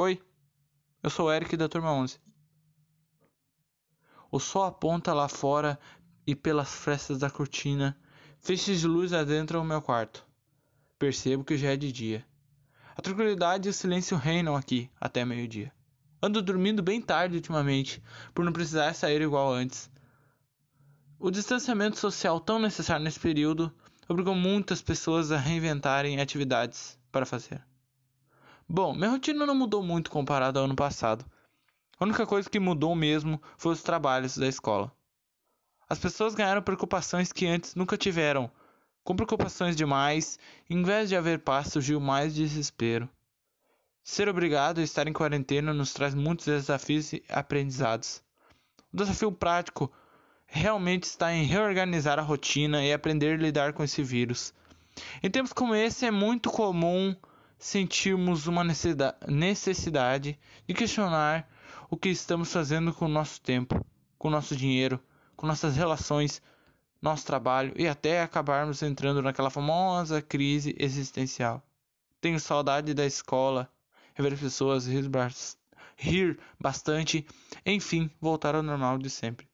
Oi, eu sou o Eric da turma 11. O sol aponta lá fora e pelas frestas da cortina, feixes de luz adentram o meu quarto. Percebo que já é de dia. A tranquilidade e o silêncio reinam aqui até meio-dia. Ando dormindo bem tarde ultimamente, por não precisar sair igual antes. O distanciamento social tão necessário nesse período obrigou muitas pessoas a reinventarem atividades para fazer. Bom, minha rotina não mudou muito comparado ao ano passado. A única coisa que mudou mesmo foi os trabalhos da escola. As pessoas ganharam preocupações que antes nunca tiveram. Com preocupações demais, em vez de haver paz, surgiu mais desespero. Ser obrigado a estar em quarentena nos traz muitos desafios e aprendizados. O desafio prático realmente está em reorganizar a rotina e aprender a lidar com esse vírus. Em tempos como esse, é muito comum sentirmos uma necessidade de questionar o que estamos fazendo com o nosso tempo, com o nosso dinheiro, com nossas relações, nosso trabalho e até acabarmos entrando naquela famosa crise existencial. Tenho saudade da escola, rever pessoas, rir bastante, enfim, voltar ao normal de sempre.